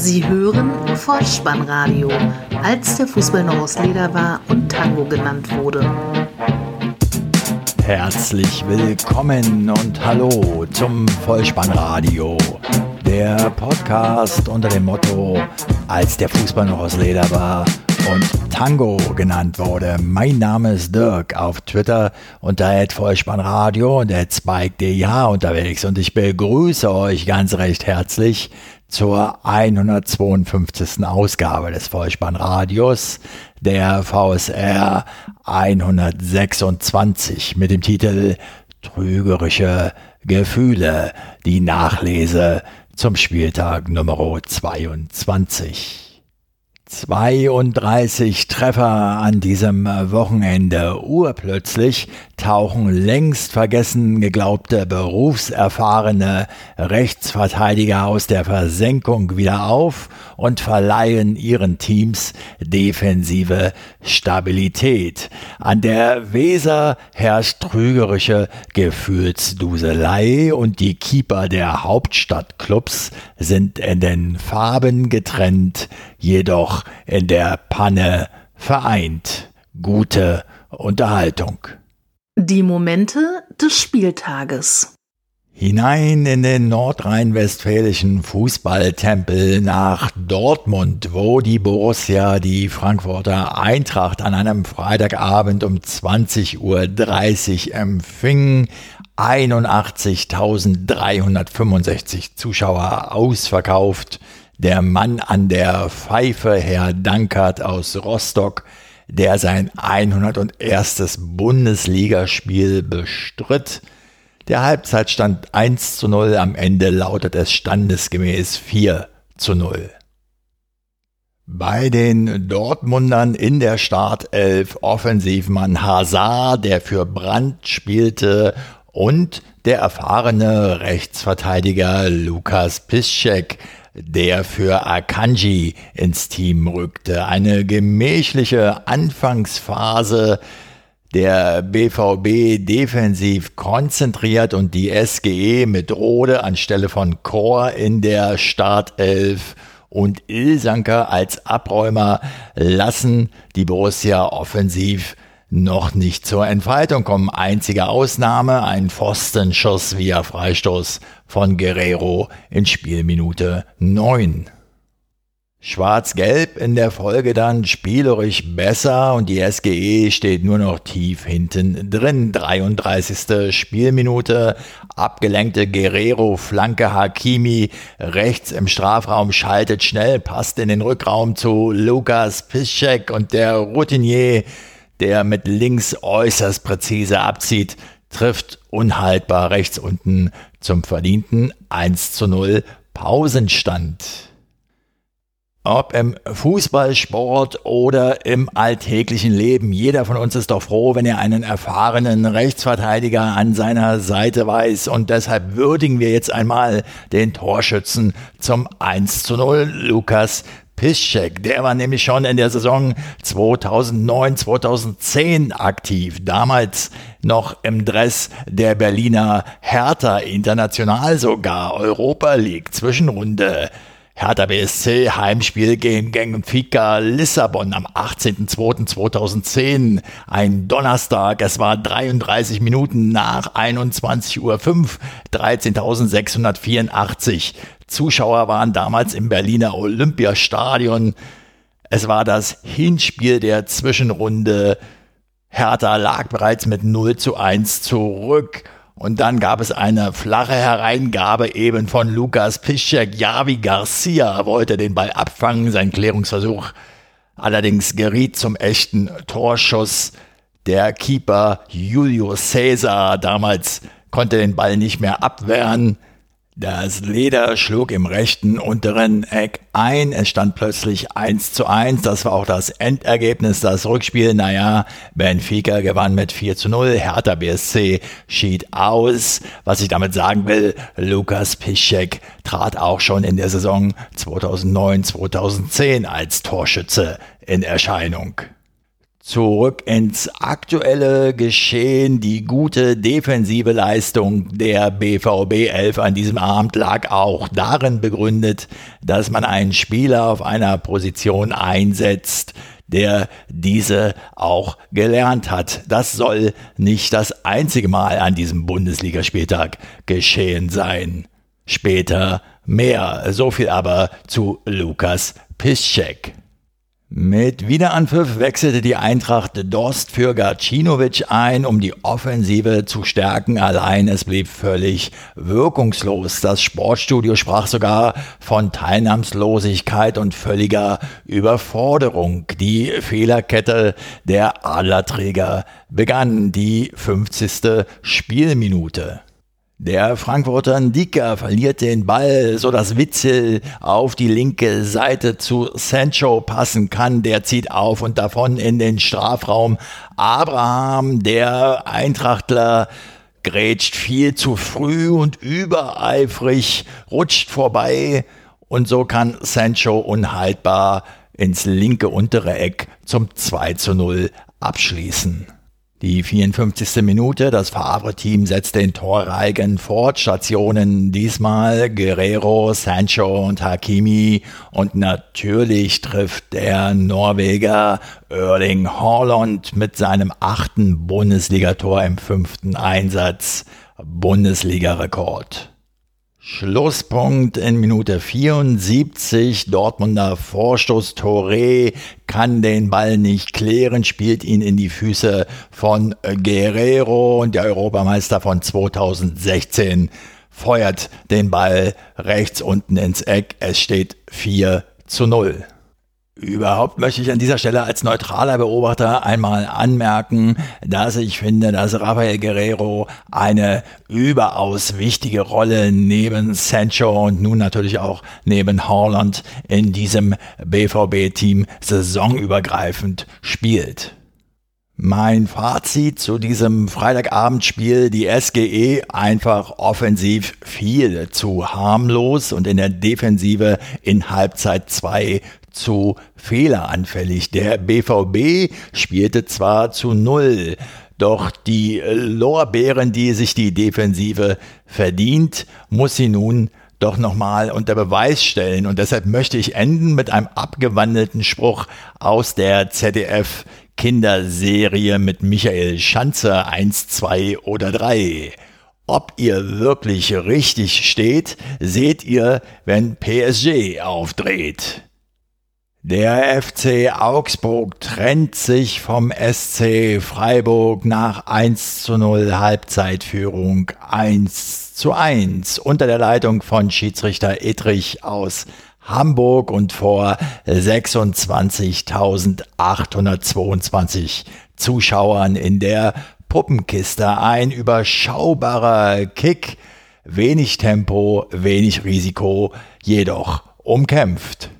Sie hören Vollspannradio, als der Fußball noch aus Leder war und Tango genannt wurde. Herzlich willkommen und hallo zum Vollspannradio, der Podcast unter dem Motto, als der Fußball noch aus Leder war und Tango genannt wurde. Mein Name ist Dirk auf Twitter unter Vollspannradio und Spike.dh unterwegs und ich begrüße euch ganz recht herzlich zur 152. Ausgabe des Vollspannradios, der VSR 126 mit dem Titel Trügerische Gefühle, die Nachlese zum Spieltag Nummer 22. 32 Treffer an diesem Wochenende. Urplötzlich tauchen längst vergessen geglaubte berufserfahrene Rechtsverteidiger aus der Versenkung wieder auf und verleihen ihren Teams defensive Stabilität. An der Weser herrscht trügerische Gefühlsduselei und die Keeper der Hauptstadtclubs sind in den Farben getrennt, jedoch in der Panne vereint. Gute Unterhaltung. Die Momente des Spieltages. Hinein in den nordrhein-westfälischen Fußballtempel nach Dortmund, wo die Borussia die Frankfurter Eintracht an einem Freitagabend um 20.30 Uhr empfing. 81.365 Zuschauer ausverkauft. Der Mann an der Pfeife, Herr Dankert aus Rostock, der sein 101. Bundesligaspiel bestritt. Der Halbzeitstand 1 zu 0, am Ende lautet es standesgemäß 4 zu 0. Bei den Dortmundern in der Startelf Offensivmann Hazard, der für Brandt spielte, und der erfahrene Rechtsverteidiger Lukas Piszczek, der für Akanji ins Team rückte. Eine gemächliche Anfangsphase der BVB defensiv konzentriert und die SGE mit Rode anstelle von Chor in der Startelf und Ilsanker als Abräumer lassen die Borussia offensiv noch nicht zur Entfaltung kommen. Einzige Ausnahme, ein Pfostenschuss via Freistoß von Guerrero in Spielminute 9. Schwarz-Gelb in der Folge dann spielerisch besser und die SGE steht nur noch tief hinten drin. 33. Spielminute, abgelenkte Guerrero, Flanke Hakimi, rechts im Strafraum schaltet schnell, passt in den Rückraum zu Lukas Piszczek und der Routinier der mit links äußerst präzise abzieht, trifft unhaltbar rechts unten zum verdienten 1 zu 0 Pausenstand. Ob im Fußballsport oder im alltäglichen Leben, jeder von uns ist doch froh, wenn er einen erfahrenen Rechtsverteidiger an seiner Seite weiß. Und deshalb würdigen wir jetzt einmal den Torschützen zum 1 zu 0, Lukas Piszczek, der war nämlich schon in der Saison 2009, 2010 aktiv. Damals noch im Dress der Berliner Hertha International sogar Europa League Zwischenrunde. Hertha BSC Heimspiel gegen Benfica Lissabon am 18.02.2010. Ein Donnerstag. Es war 33 Minuten nach 21.05 Uhr. 13.684 Zuschauer waren damals im Berliner Olympiastadion. Es war das Hinspiel der Zwischenrunde. Hertha lag bereits mit 0 zu 1 zurück. Und dann gab es eine flache Hereingabe eben von Lukas Piszczek. Javi Garcia wollte den Ball abfangen, sein Klärungsversuch allerdings geriet zum echten Torschuss. Der Keeper Julio Cesar damals konnte den Ball nicht mehr abwehren. Das Leder schlug im rechten unteren Eck ein. Es stand plötzlich 1 zu 1. Das war auch das Endergebnis. Das Rückspiel, naja, Benfica gewann mit 4 zu 0. Hertha BSC schied aus. Was ich damit sagen will, Lukas Piszczek trat auch schon in der Saison 2009-2010 als Torschütze in Erscheinung. Zurück ins aktuelle Geschehen. Die gute defensive Leistung der BVB 11 an diesem Abend lag auch darin begründet, dass man einen Spieler auf einer Position einsetzt, der diese auch gelernt hat. Das soll nicht das einzige Mal an diesem Bundesligaspieltag geschehen sein. Später mehr. So viel aber zu Lukas Piszczek. Mit Wiederanpfiff wechselte die Eintracht Dorst für Gacinovic ein, um die Offensive zu stärken. Allein es blieb völlig wirkungslos. Das Sportstudio sprach sogar von Teilnahmslosigkeit und völliger Überforderung. Die Fehlerkette der Adlerträger begann die 50. Spielminute. Der Frankfurter Ndika verliert den Ball, so dass Witzel auf die linke Seite zu Sancho passen kann. Der zieht auf und davon in den Strafraum. Abraham, der Eintrachtler, grätscht viel zu früh und übereifrig, rutscht vorbei und so kann Sancho unhaltbar ins linke untere Eck zum 2 zu 0 abschließen. Die 54. Minute, das Favre-Team setzt den Torreigen fort, Stationen diesmal Guerrero, Sancho und Hakimi und natürlich trifft der Norweger Erling Haaland mit seinem achten Bundesligator im fünften Einsatz Bundesliga-Rekord. Schlusspunkt in Minute 74. Dortmunder Vorstoß Touré kann den Ball nicht klären, spielt ihn in die Füße von Guerrero und der Europameister von 2016 feuert den Ball rechts unten ins Eck. Es steht 4 zu 0. Überhaupt möchte ich an dieser Stelle als neutraler Beobachter einmal anmerken, dass ich finde, dass Rafael Guerrero eine überaus wichtige Rolle neben Sancho und nun natürlich auch neben Holland in diesem BVB-Team saisonübergreifend spielt. Mein Fazit zu diesem Freitagabendspiel, die SGE einfach offensiv viel zu harmlos und in der Defensive in Halbzeit 2 zu fehleranfällig. Der BVB spielte zwar zu Null, doch die Lorbeeren, die sich die Defensive verdient, muss sie nun doch nochmal unter Beweis stellen. Und deshalb möchte ich enden mit einem abgewandelten Spruch aus der ZDF Kinderserie mit Michael Schanze 1, 2 oder 3. Ob ihr wirklich richtig steht, seht ihr, wenn PSG aufdreht. Der FC Augsburg trennt sich vom SC Freiburg nach 1 zu 0 Halbzeitführung 1 zu 1 unter der Leitung von Schiedsrichter Edrich aus Hamburg und vor 26.822 Zuschauern in der Puppenkiste. Ein überschaubarer Kick, wenig Tempo, wenig Risiko, jedoch umkämpft.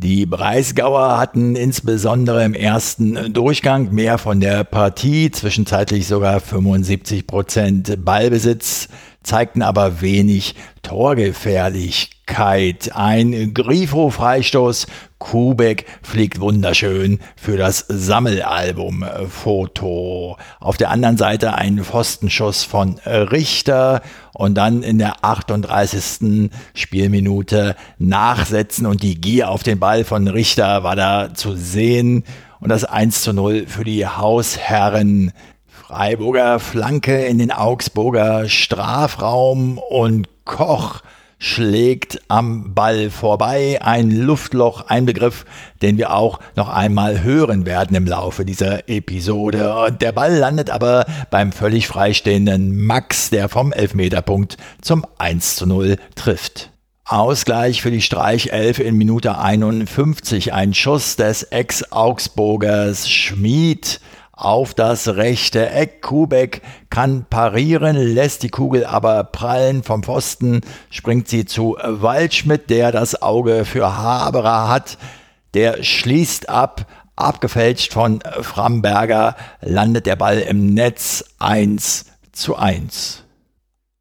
Die Breisgauer hatten insbesondere im ersten Durchgang mehr von der Partie, zwischenzeitlich sogar 75 Prozent Ballbesitz, zeigten aber wenig Torgefährlichkeit. Ein Grifo-Freistoß. Kubek fliegt wunderschön für das Sammelalbum-Foto. Auf der anderen Seite ein Pfostenschuss von Richter und dann in der 38. Spielminute nachsetzen und die Gier auf den Ball von Richter war da zu sehen. Und das 1 zu 0 für die Hausherren Freiburger Flanke in den Augsburger Strafraum und Koch schlägt am Ball vorbei. Ein Luftloch, ein Begriff, den wir auch noch einmal hören werden im Laufe dieser Episode. Der Ball landet aber beim völlig freistehenden Max, der vom Elfmeterpunkt zum 1 zu 0 trifft. Ausgleich für die Streichelf in Minute 51. Ein Schuss des Ex-Augsburgers Schmid auf das rechte Eck. Kubek kann parieren, lässt die Kugel aber prallen vom Pfosten, springt sie zu Waldschmidt, der das Auge für Haberer hat. Der schließt ab, abgefälscht von Framberger, landet der Ball im Netz 1 zu 1.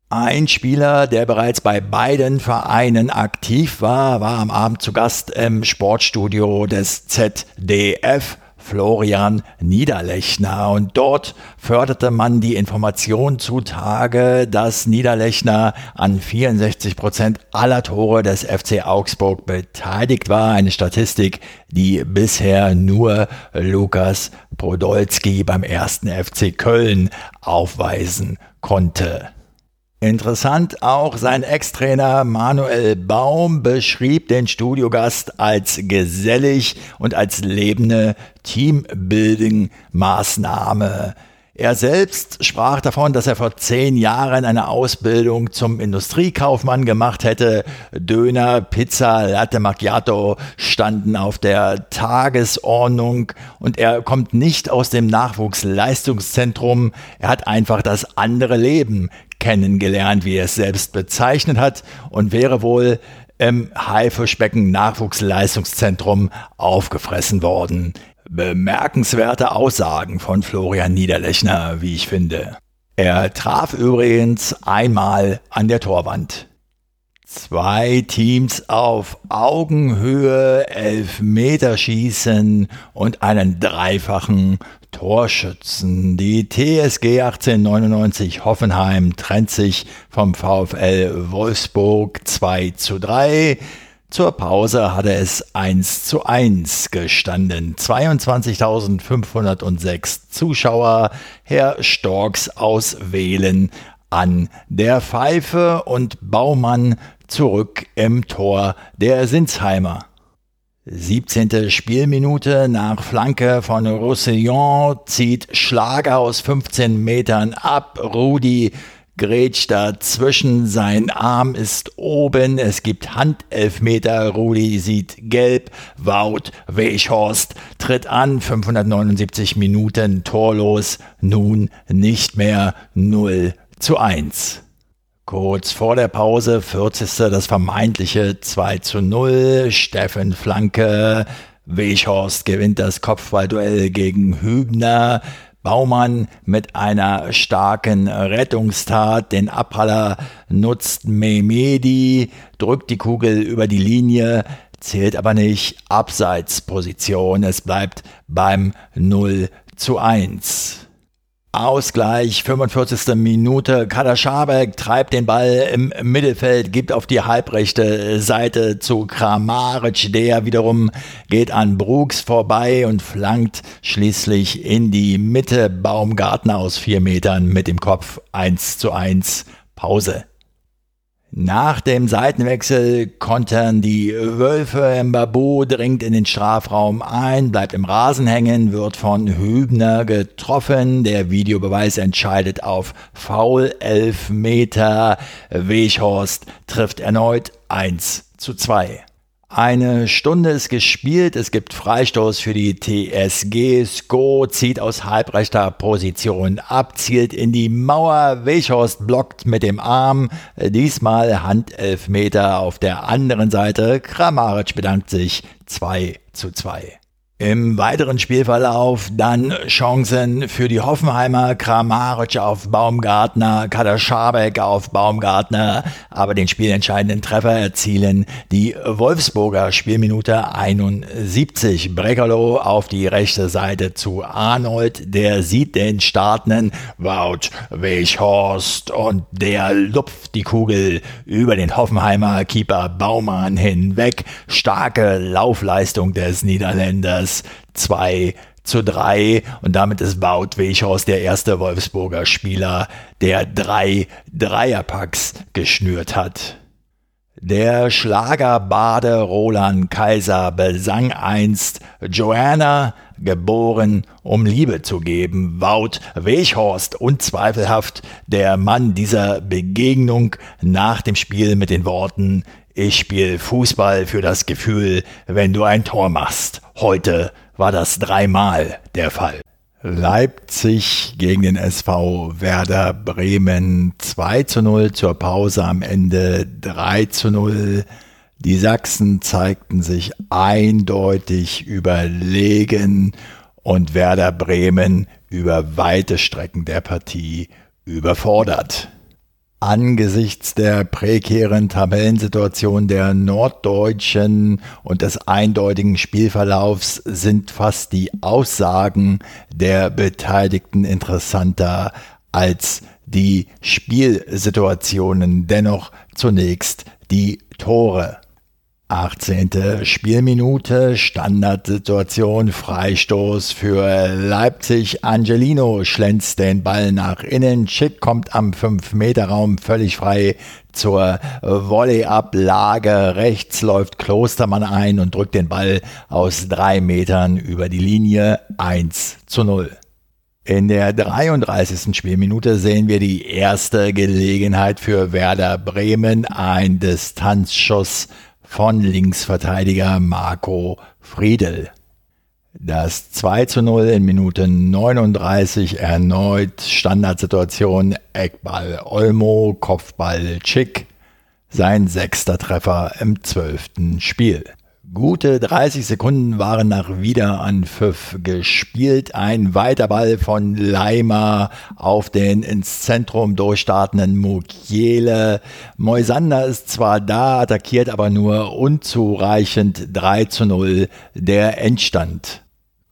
Ein Spieler, der bereits bei beiden Vereinen aktiv war, war am Abend zu Gast im Sportstudio des ZDF Florian Niederlechner. Und dort förderte man die Information zutage, dass Niederlechner an 64 Prozent aller Tore des FC Augsburg beteiligt war. Eine Statistik, die bisher nur Lukas Podolski beim ersten FC Köln aufweisen konnte. Interessant auch, sein Ex-Trainer Manuel Baum beschrieb den Studiogast als gesellig und als lebende Teambuilding-Maßnahme. Er selbst sprach davon, dass er vor zehn Jahren eine Ausbildung zum Industriekaufmann gemacht hätte. Döner, Pizza, Latte Macchiato standen auf der Tagesordnung und er kommt nicht aus dem Nachwuchsleistungszentrum. Er hat einfach das andere Leben kennengelernt, wie er es selbst bezeichnet hat und wäre wohl im Haifischbecken Nachwuchsleistungszentrum aufgefressen worden. Bemerkenswerte Aussagen von Florian Niederlechner, wie ich finde. Er traf übrigens einmal an der Torwand. Zwei Teams auf Augenhöhe, Elfmeterschießen und einen dreifachen Torschützen. Die TSG 1899 Hoffenheim trennt sich vom VfL Wolfsburg 2 zu 3. Zur Pause hatte es 1 zu 1 gestanden. 22.506 Zuschauer. Herr Storks aus Wählen an der Pfeife und Baumann zurück im Tor der Sinsheimer. 17. Spielminute nach Flanke von Roussillon zieht Schlager aus 15 Metern ab. Rudi grätscht dazwischen, sein Arm ist oben, es gibt Handelfmeter, Rudi sieht gelb, Wout Weichhorst tritt an, 579 Minuten torlos, nun nicht mehr 0 zu 1. Kurz vor der Pause, 40. das vermeintliche 2 zu 0. Steffen Flanke. Weichhorst gewinnt das Kopfballduell gegen Hübner. Baumann mit einer starken Rettungstat. Den Abpraller nutzt Mehmedi, drückt die Kugel über die Linie, zählt aber nicht. Abseitsposition. Es bleibt beim 0 zu 1. Ausgleich, 45. Minute. Kader Schabek treibt den Ball im Mittelfeld, gibt auf die halbrechte Seite zu Kramaric. Der wiederum geht an Brooks vorbei und flankt schließlich in die Mitte. Baumgartner aus vier Metern mit dem Kopf 1 zu 1. Pause. Nach dem Seitenwechsel kontern die Wölfe. Mbabu dringt in den Strafraum ein, bleibt im Rasen hängen, wird von Hübner getroffen. Der Videobeweis entscheidet auf Foul 11 Meter. Weghorst trifft erneut 1 zu 2. Eine Stunde ist gespielt, es gibt Freistoß für die TSG. Sko zieht aus halbrechter Position ab, zielt in die Mauer. Weichhorst blockt mit dem Arm. Diesmal Handelfmeter auf der anderen Seite. Kramaric bedankt sich 2 zu 2. Im weiteren Spielverlauf dann Chancen für die Hoffenheimer, Kramaric auf Baumgartner, Kader Schabek auf Baumgartner, aber den spielentscheidenden Treffer erzielen die Wolfsburger. Spielminute 71. Breckerloh auf die rechte Seite zu Arnold, der sieht den startenden Wout Weichhorst und der lupft die Kugel über den Hoffenheimer Keeper Baumann hinweg. Starke Laufleistung des Niederländers es 2 zu 3 und damit ist Wout Weghorst der erste Wolfsburger Spieler, der drei Dreierpacks geschnürt hat. Der Schlagerbade Roland Kaiser besang einst Joanna, geboren, um Liebe zu geben. Wout Weghorst, unzweifelhaft der Mann dieser Begegnung nach dem Spiel mit den Worten ich spiele Fußball für das Gefühl, wenn du ein Tor machst. Heute war das dreimal der Fall. Leipzig gegen den SV Werder Bremen 2 zu 0 zur Pause am Ende 3 zu 0. Die Sachsen zeigten sich eindeutig überlegen und Werder Bremen über weite Strecken der Partie überfordert. Angesichts der prekären Tabellensituation der Norddeutschen und des eindeutigen Spielverlaufs sind fast die Aussagen der Beteiligten interessanter als die Spielsituationen. Dennoch zunächst die Tore. 18. Spielminute, Standardsituation, Freistoß für Leipzig. Angelino schlänzt den Ball nach innen. Schick kommt am 5-Meter-Raum völlig frei zur Volleyablage. Rechts läuft Klostermann ein und drückt den Ball aus drei Metern über die Linie 1 zu 0. In der 33. Spielminute sehen wir die erste Gelegenheit für Werder Bremen. Ein Distanzschuss von Linksverteidiger Marco Friedel. Das 2 zu 0 in Minute 39 erneut Standardsituation Eckball Olmo, Kopfball Chick, sein sechster Treffer im zwölften Spiel. Gute 30 Sekunden waren nach Wiederanpfiff gespielt. Ein weiter Ball von Leimer auf den ins Zentrum durchstartenden Mukiele. Moisander ist zwar da, attackiert aber nur unzureichend 3 zu 0 der Endstand.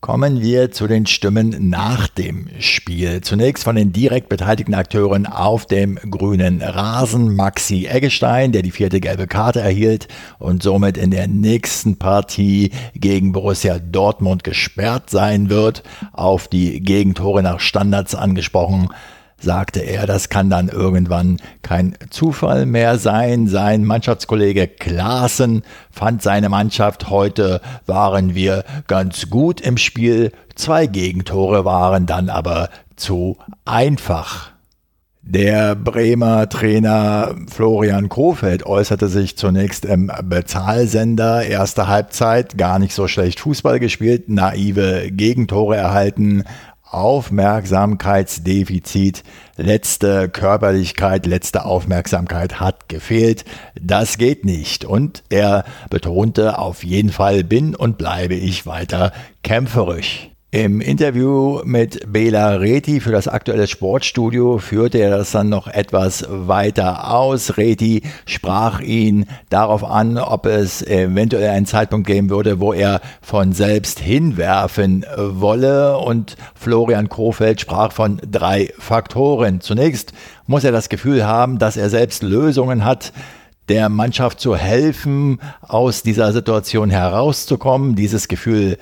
Kommen wir zu den Stimmen nach dem Spiel. Zunächst von den direkt beteiligten Akteuren auf dem grünen Rasen. Maxi Eggestein, der die vierte gelbe Karte erhielt und somit in der nächsten Partie gegen Borussia Dortmund gesperrt sein wird. Auf die Gegentore nach Standards angesprochen sagte er, das kann dann irgendwann kein Zufall mehr sein. Sein Mannschaftskollege Klaassen fand seine Mannschaft heute waren wir ganz gut im Spiel. Zwei Gegentore waren dann aber zu einfach. Der Bremer Trainer Florian Kofeld äußerte sich zunächst im Bezahlsender. Erste Halbzeit gar nicht so schlecht Fußball gespielt, naive Gegentore erhalten, Aufmerksamkeitsdefizit, letzte Körperlichkeit, letzte Aufmerksamkeit hat gefehlt. Das geht nicht. Und er betonte, auf jeden Fall bin und bleibe ich weiter kämpferisch. Im Interview mit Bela Reti für das aktuelle Sportstudio führte er das dann noch etwas weiter aus. Reti sprach ihn darauf an, ob es eventuell einen Zeitpunkt geben würde, wo er von selbst hinwerfen wolle. Und Florian Kofeld sprach von drei Faktoren. Zunächst muss er das Gefühl haben, dass er selbst Lösungen hat, der Mannschaft zu helfen, aus dieser Situation herauszukommen. Dieses Gefühl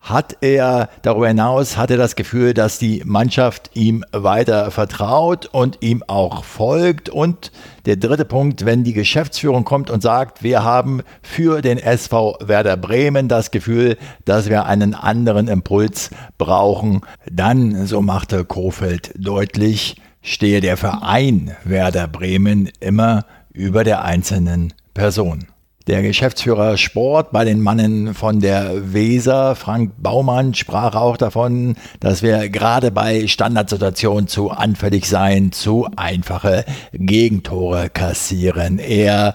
hat er darüber hinaus hat er das Gefühl, dass die Mannschaft ihm weiter vertraut und ihm auch folgt. Und der dritte Punkt, wenn die Geschäftsführung kommt und sagt, wir haben für den SV Werder Bremen das Gefühl, dass wir einen anderen Impuls brauchen, dann, so machte Kofeld deutlich, stehe der Verein Werder Bremen immer über der einzelnen Person. Der Geschäftsführer Sport bei den Mannen von der Weser, Frank Baumann, sprach auch davon, dass wir gerade bei Standardsituationen zu anfällig seien, zu einfache Gegentore kassieren. Er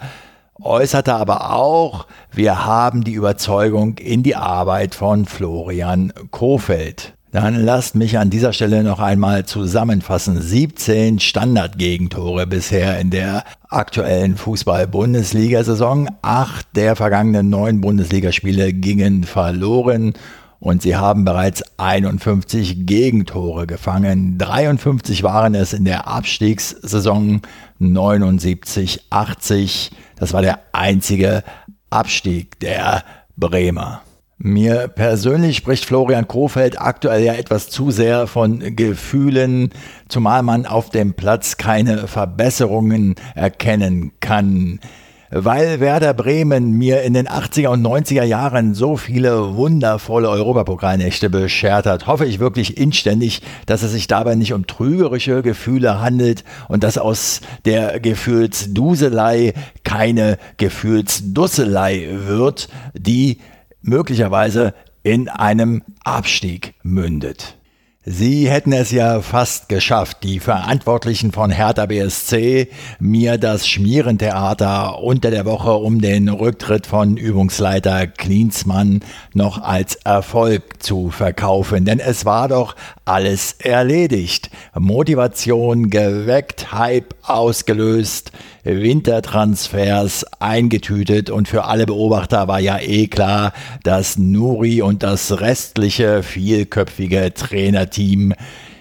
äußerte aber auch, wir haben die Überzeugung in die Arbeit von Florian Kofeld. Dann lasst mich an dieser Stelle noch einmal zusammenfassen. 17 Standardgegentore bisher in der aktuellen Fußball-Bundesliga-Saison. Acht der vergangenen neun Bundesligaspiele gingen verloren und sie haben bereits 51 Gegentore gefangen. 53 waren es in der Abstiegssaison 79, 80. Das war der einzige Abstieg der Bremer. Mir persönlich spricht Florian Kofeld aktuell ja etwas zu sehr von Gefühlen, zumal man auf dem Platz keine Verbesserungen erkennen kann. Weil Werder Bremen mir in den 80er und 90er Jahren so viele wundervolle Europapokalnächte beschert hat, hoffe ich wirklich inständig, dass es sich dabei nicht um trügerische Gefühle handelt und dass aus der Gefühlsduselei keine Gefühlsdusselei wird, die möglicherweise in einem Abstieg mündet. Sie hätten es ja fast geschafft, die Verantwortlichen von Hertha BSC, mir das Schmierentheater unter der Woche um den Rücktritt von Übungsleiter Klinsmann noch als Erfolg zu verkaufen. Denn es war doch alles erledigt. Motivation geweckt, Hype ausgelöst, Wintertransfers eingetütet und für alle Beobachter war ja eh klar, dass Nuri und das restliche vielköpfige Trainerteam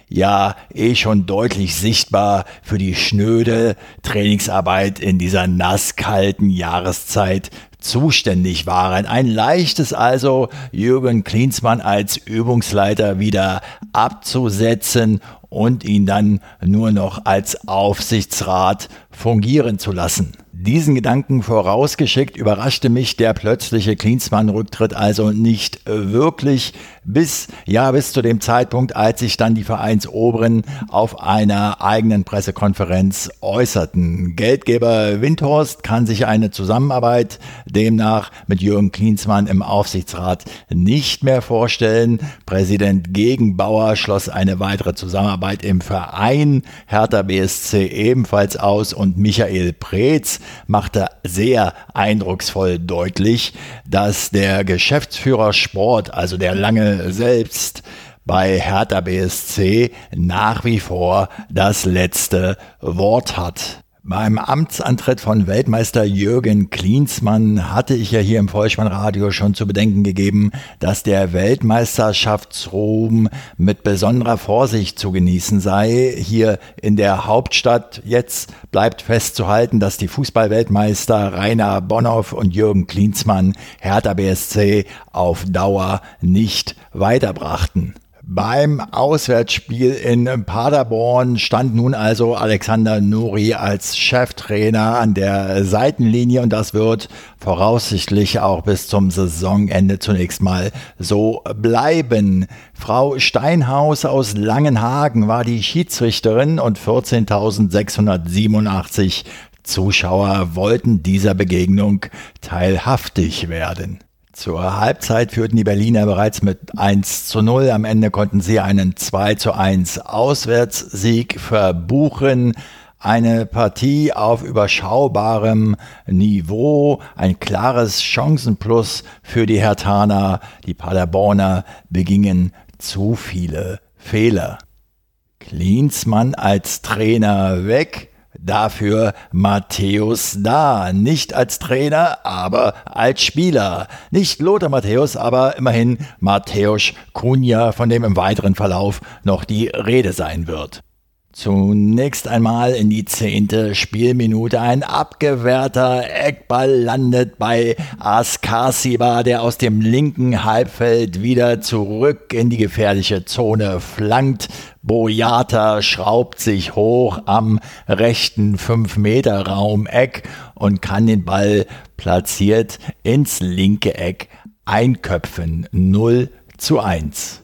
ja eh schon deutlich sichtbar für die schnöde Trainingsarbeit in dieser nasskalten Jahreszeit zuständig waren. Ein leichtes also, Jürgen Klinsmann als Übungsleiter wieder abzusetzen und ihn dann nur noch als Aufsichtsrat fungieren zu lassen. Diesen Gedanken vorausgeschickt überraschte mich der plötzliche Klinsmann-Rücktritt also nicht wirklich bis, ja, bis zu dem Zeitpunkt, als sich dann die Vereinsoberen auf einer eigenen Pressekonferenz äußerten. Geldgeber Windhorst kann sich eine Zusammenarbeit demnach mit Jürgen Klinsmann im Aufsichtsrat nicht mehr vorstellen. Präsident Gegenbauer schloss eine weitere Zusammenarbeit im Verein Hertha BSC ebenfalls aus und Michael Preetz machte sehr eindrucksvoll deutlich, dass der Geschäftsführer Sport, also der Lange selbst, bei Hertha BSC nach wie vor das letzte Wort hat. Beim Amtsantritt von Weltmeister Jürgen Klinsmann hatte ich ja hier im Vollspannradio schon zu bedenken gegeben, dass der Weltmeisterschaftsruhm mit besonderer Vorsicht zu genießen sei. Hier in der Hauptstadt jetzt bleibt festzuhalten, dass die Fußballweltmeister Rainer Bonhoff und Jürgen Klinsmann Hertha BSC auf Dauer nicht weiterbrachten. Beim Auswärtsspiel in Paderborn stand nun also Alexander Nuri als Cheftrainer an der Seitenlinie und das wird voraussichtlich auch bis zum Saisonende zunächst mal so bleiben. Frau Steinhaus aus Langenhagen war die Schiedsrichterin und 14.687 Zuschauer wollten dieser Begegnung teilhaftig werden. Zur Halbzeit führten die Berliner bereits mit 1 zu 0. Am Ende konnten sie einen 2 zu 1 Auswärtssieg verbuchen. Eine Partie auf überschaubarem Niveau, ein klares Chancenplus für die Hertaner. Die Paderborner begingen zu viele Fehler. Klinsmann als Trainer weg. Dafür Matthäus da, nicht als Trainer, aber als Spieler. Nicht Lothar Matthäus, aber immerhin Matthäus Kunja, von dem im weiteren Verlauf noch die Rede sein wird. Zunächst einmal in die zehnte Spielminute. Ein abgewehrter Eckball landet bei Askasiba, der aus dem linken Halbfeld wieder zurück in die gefährliche Zone flankt. Boyata schraubt sich hoch am rechten 5-Meter-Raum Eck und kann den Ball platziert ins linke Eck einköpfen. 0 zu 1.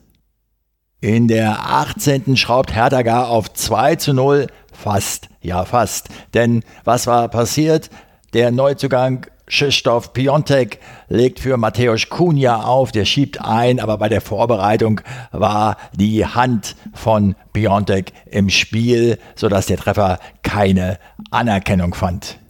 In der 18. schraubt Hertha gar auf 2 zu 0. Fast, ja fast. Denn was war passiert? Der Neuzugang Krzysztof Piontek legt für Mateusz Kunja auf, der schiebt ein, aber bei der Vorbereitung war die Hand von Piontek im Spiel, sodass der Treffer keine Anerkennung fand.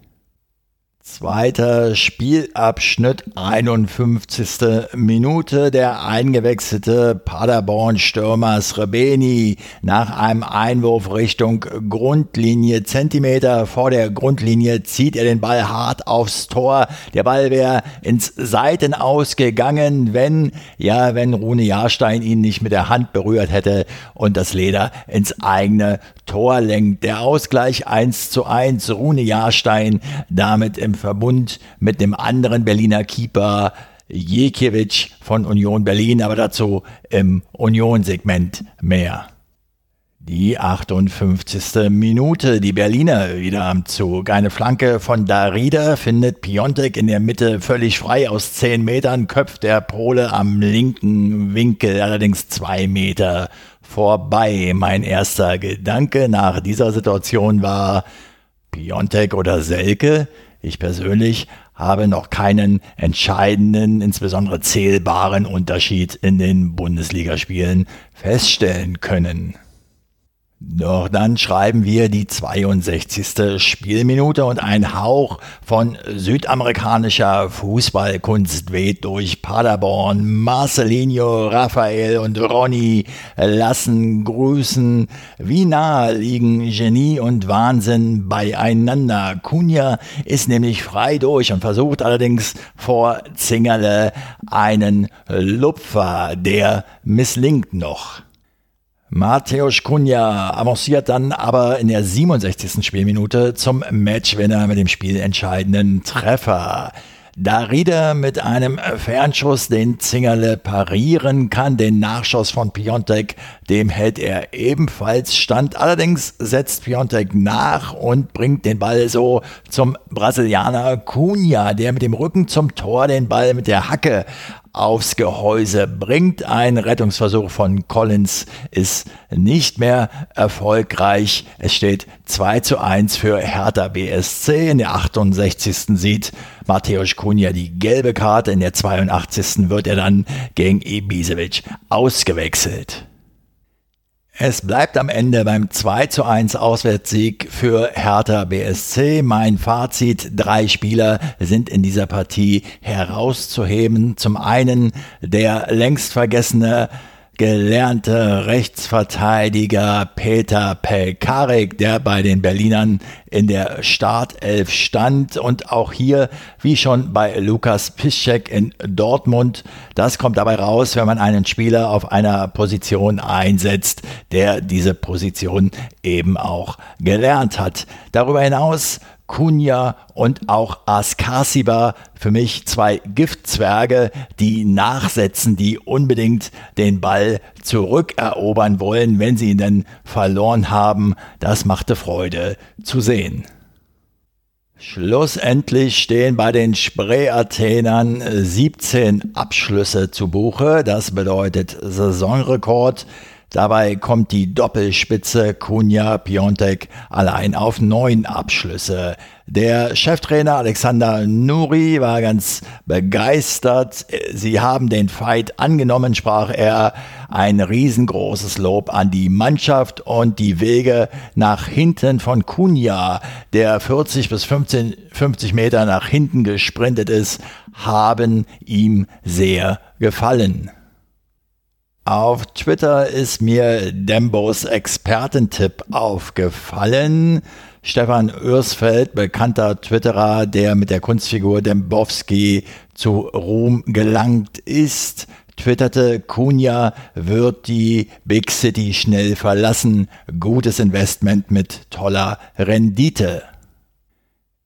Zweiter Spielabschnitt, 51. Minute. Der eingewechselte Paderborn-Stürmer Srebeni nach einem Einwurf Richtung Grundlinie, Zentimeter vor der Grundlinie, zieht er den Ball hart aufs Tor. Der Ball wäre ins Seitenaus gegangen, wenn, ja, wenn Rune Jahrstein ihn nicht mit der Hand berührt hätte und das Leder ins eigene Tor lenkt. Der Ausgleich 1 zu 1, Rune Jahrstein damit im Verbund mit dem anderen Berliner Keeper Jekiewicz von Union Berlin, aber dazu im Union-Segment mehr. Die 58. Minute, die Berliner wieder am Zug. Eine Flanke von Darida findet Piontek in der Mitte völlig frei aus 10 Metern, köpft der Pole am linken Winkel, allerdings zwei Meter vorbei. Mein erster Gedanke nach dieser Situation war Piontek oder Selke. Ich persönlich habe noch keinen entscheidenden, insbesondere zählbaren Unterschied in den Bundesligaspielen feststellen können. Doch dann schreiben wir die 62. Spielminute und ein Hauch von südamerikanischer Fußballkunst weht durch Paderborn. Marcelinho, Raphael und Ronny lassen grüßen. Wie nahe liegen Genie und Wahnsinn beieinander. Kunja ist nämlich frei durch und versucht allerdings vor Zingerle einen Lupfer. Der misslingt noch. Mateusz Kunja avanciert dann aber in der 67. Spielminute zum Matchwinner mit dem spielentscheidenden Treffer. Da Rieder mit einem Fernschuss den Zingerle parieren kann, den Nachschuss von Piontek, dem hält er ebenfalls stand. Allerdings setzt Piontek nach und bringt den Ball so zum Brasilianer Cunha, der mit dem Rücken zum Tor den Ball mit der Hacke aufs Gehäuse bringt. Ein Rettungsversuch von Collins ist nicht mehr erfolgreich. Es steht 2 zu 1 für Hertha BSC. In der 68. sieht Mateusz Kunja die gelbe Karte. In der 82. wird er dann gegen Ibisevic ausgewechselt. Es bleibt am Ende beim 2 zu 1 Auswärtssieg für Hertha BSC. Mein Fazit, drei Spieler sind in dieser Partie herauszuheben. Zum einen der längst vergessene gelernte Rechtsverteidiger Peter Pelkarik, der bei den Berlinern in der Startelf stand und auch hier, wie schon bei Lukas Piszczek in Dortmund, das kommt dabei raus, wenn man einen Spieler auf einer Position einsetzt, der diese Position eben auch gelernt hat. Darüber hinaus Kunja und auch Askasiba, für mich zwei Giftzwerge, die nachsetzen, die unbedingt den Ball zurückerobern wollen, wenn sie ihn denn verloren haben. Das machte Freude zu sehen. Schlussendlich stehen bei den Spree-Athenern 17 Abschlüsse zu Buche. Das bedeutet Saisonrekord. Dabei kommt die Doppelspitze Kunja Piontek allein auf neun Abschlüsse. Der Cheftrainer Alexander Nuri war ganz begeistert. Sie haben den Fight angenommen, sprach er. Ein riesengroßes Lob an die Mannschaft und die Wege nach hinten von Kunja, der 40 bis 15, 50 Meter nach hinten gesprintet ist, haben ihm sehr gefallen. Auf Twitter ist mir Dembos Expertentipp aufgefallen. Stefan Örsfeld, bekannter Twitterer, der mit der Kunstfigur Dembowski zu Ruhm gelangt ist, twitterte, Kunja wird die Big City schnell verlassen. Gutes Investment mit toller Rendite.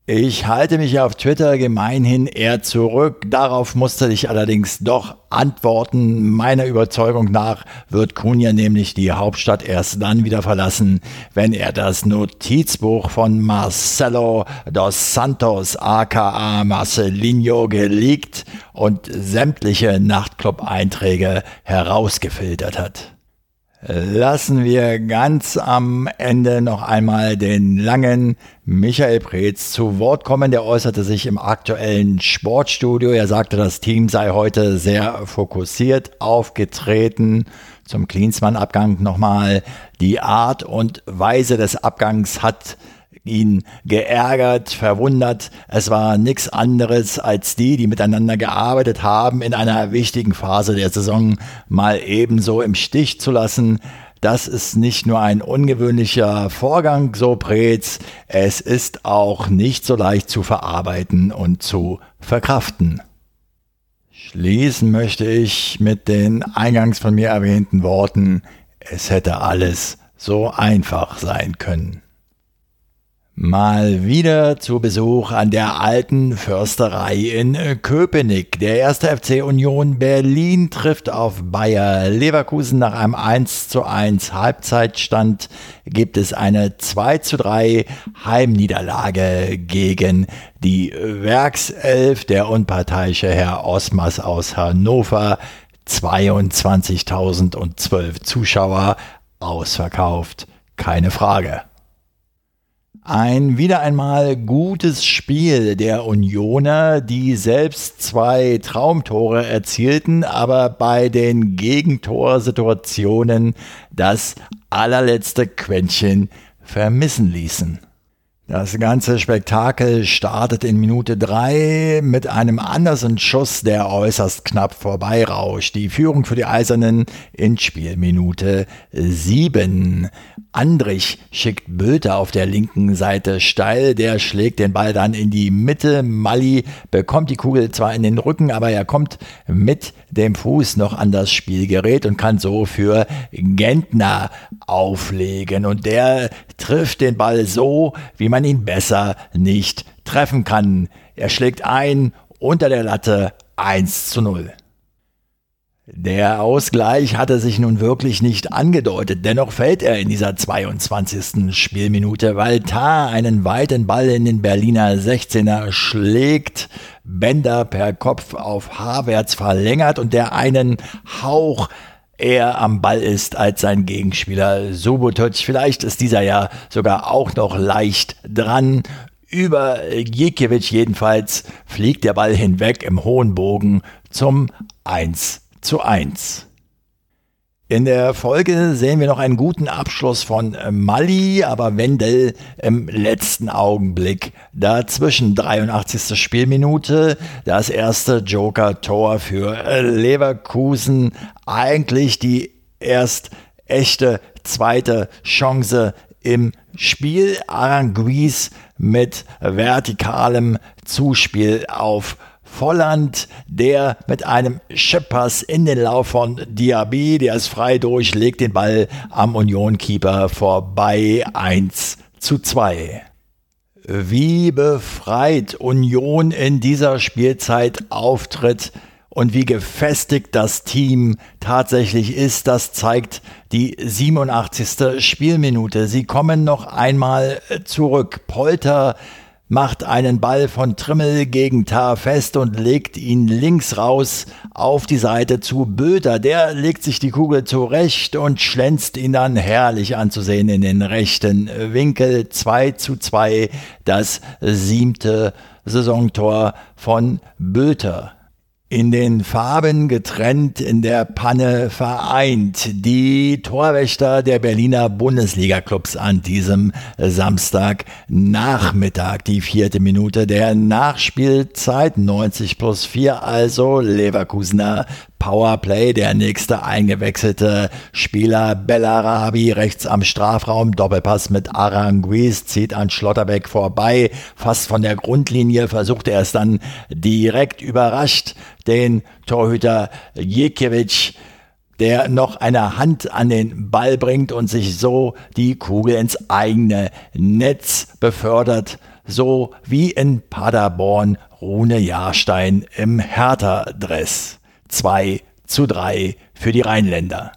Ich halte mich auf Twitter gemeinhin eher zurück. Darauf musste ich allerdings doch antworten. Meiner Überzeugung nach wird Cunha nämlich die Hauptstadt erst dann wieder verlassen, wenn er das Notizbuch von Marcelo dos Santos aka Marcelinho geleakt und sämtliche Nachtclub-Einträge herausgefiltert hat. Lassen wir ganz am Ende noch einmal den langen Michael Preetz zu Wort kommen. Der äußerte sich im aktuellen Sportstudio. Er sagte, das Team sei heute sehr fokussiert aufgetreten. Zum Klinsmann-Abgang nochmal. Die Art und Weise des Abgangs hat ihn geärgert, verwundert. Es war nichts anderes als die, die miteinander gearbeitet haben, in einer wichtigen Phase der Saison mal ebenso im Stich zu lassen. Das ist nicht nur ein ungewöhnlicher Vorgang, so Preetz, es ist auch nicht so leicht zu verarbeiten und zu verkraften. Schließen möchte ich mit den eingangs von mir erwähnten Worten, es hätte alles so einfach sein können. Mal wieder zu Besuch an der alten Försterei in Köpenick. Der erste FC Union Berlin trifft auf Bayer Leverkusen. Nach einem 1 zu 1 Halbzeitstand gibt es eine 2 zu 3 Heimniederlage gegen die Werkself. Der unparteiische Herr Osmas aus Hannover. 22.012 Zuschauer ausverkauft. Keine Frage. Ein wieder einmal gutes Spiel der Unioner, die selbst zwei Traumtore erzielten, aber bei den Gegentorsituationen das allerletzte Quäntchen vermissen ließen. Das ganze Spektakel startet in Minute 3 mit einem anderen Schuss, der äußerst knapp vorbeirauscht. Die Führung für die Eisernen in Spielminute 7. Andrich schickt Böter auf der linken Seite steil, der schlägt den Ball dann in die Mitte. Mali bekommt die Kugel zwar in den Rücken, aber er kommt mit dem Fuß noch an das Spielgerät und kann so für Gentner auflegen. Und der trifft den Ball so, wie man ihn besser nicht treffen kann. Er schlägt ein unter der Latte 1 zu 0. Der Ausgleich hatte sich nun wirklich nicht angedeutet, dennoch fällt er in dieser 22. Spielminute, weil Tar einen weiten Ball in den Berliner 16er schlägt, Bender per Kopf auf Havertz verlängert und der einen Hauch eher am Ball ist als sein Gegenspieler Subotic. Vielleicht ist dieser ja sogar auch noch leicht dran. Über Jekiewicz jedenfalls fliegt der Ball hinweg im hohen Bogen zum 1 zu 1. In der Folge sehen wir noch einen guten Abschluss von äh, Mali, aber Wendell im letzten Augenblick dazwischen 83. Spielminute, das erste Joker-Tor für äh, Leverkusen, eigentlich die erst echte zweite Chance im Spiel. Aranguiz mit vertikalem Zuspiel auf Volland, der mit einem Schippers in den Lauf von Diaby, der ist frei durch, legt den Ball am Union-Keeper vorbei 1 zu 2. Wie befreit Union in dieser Spielzeit auftritt und wie gefestigt das Team tatsächlich ist, das zeigt die 87. Spielminute. Sie kommen noch einmal zurück. Polter macht einen Ball von Trimmel gegen Tar fest und legt ihn links raus auf die Seite zu Böter. Der legt sich die Kugel zurecht und schlänzt ihn dann herrlich anzusehen in den rechten Winkel. 2 zu 2, das siebte Saisontor von Böter in den Farben getrennt, in der Panne vereint. Die Torwächter der Berliner Bundesliga-Clubs an diesem Samstagnachmittag. Die vierte Minute der Nachspielzeit, 90 plus 4 also. Leverkusener Powerplay. Der nächste eingewechselte Spieler Bellarabi rechts am Strafraum. Doppelpass mit Aranguiz zieht an Schlotterbeck vorbei. Fast von der Grundlinie versucht er es dann direkt überrascht den Torhüter Jekiewicz der noch eine Hand an den Ball bringt und sich so die Kugel ins eigene Netz befördert, so wie in Paderborn Rune Jahrstein im Hertha-Dress. 2 zu 3 für die Rheinländer.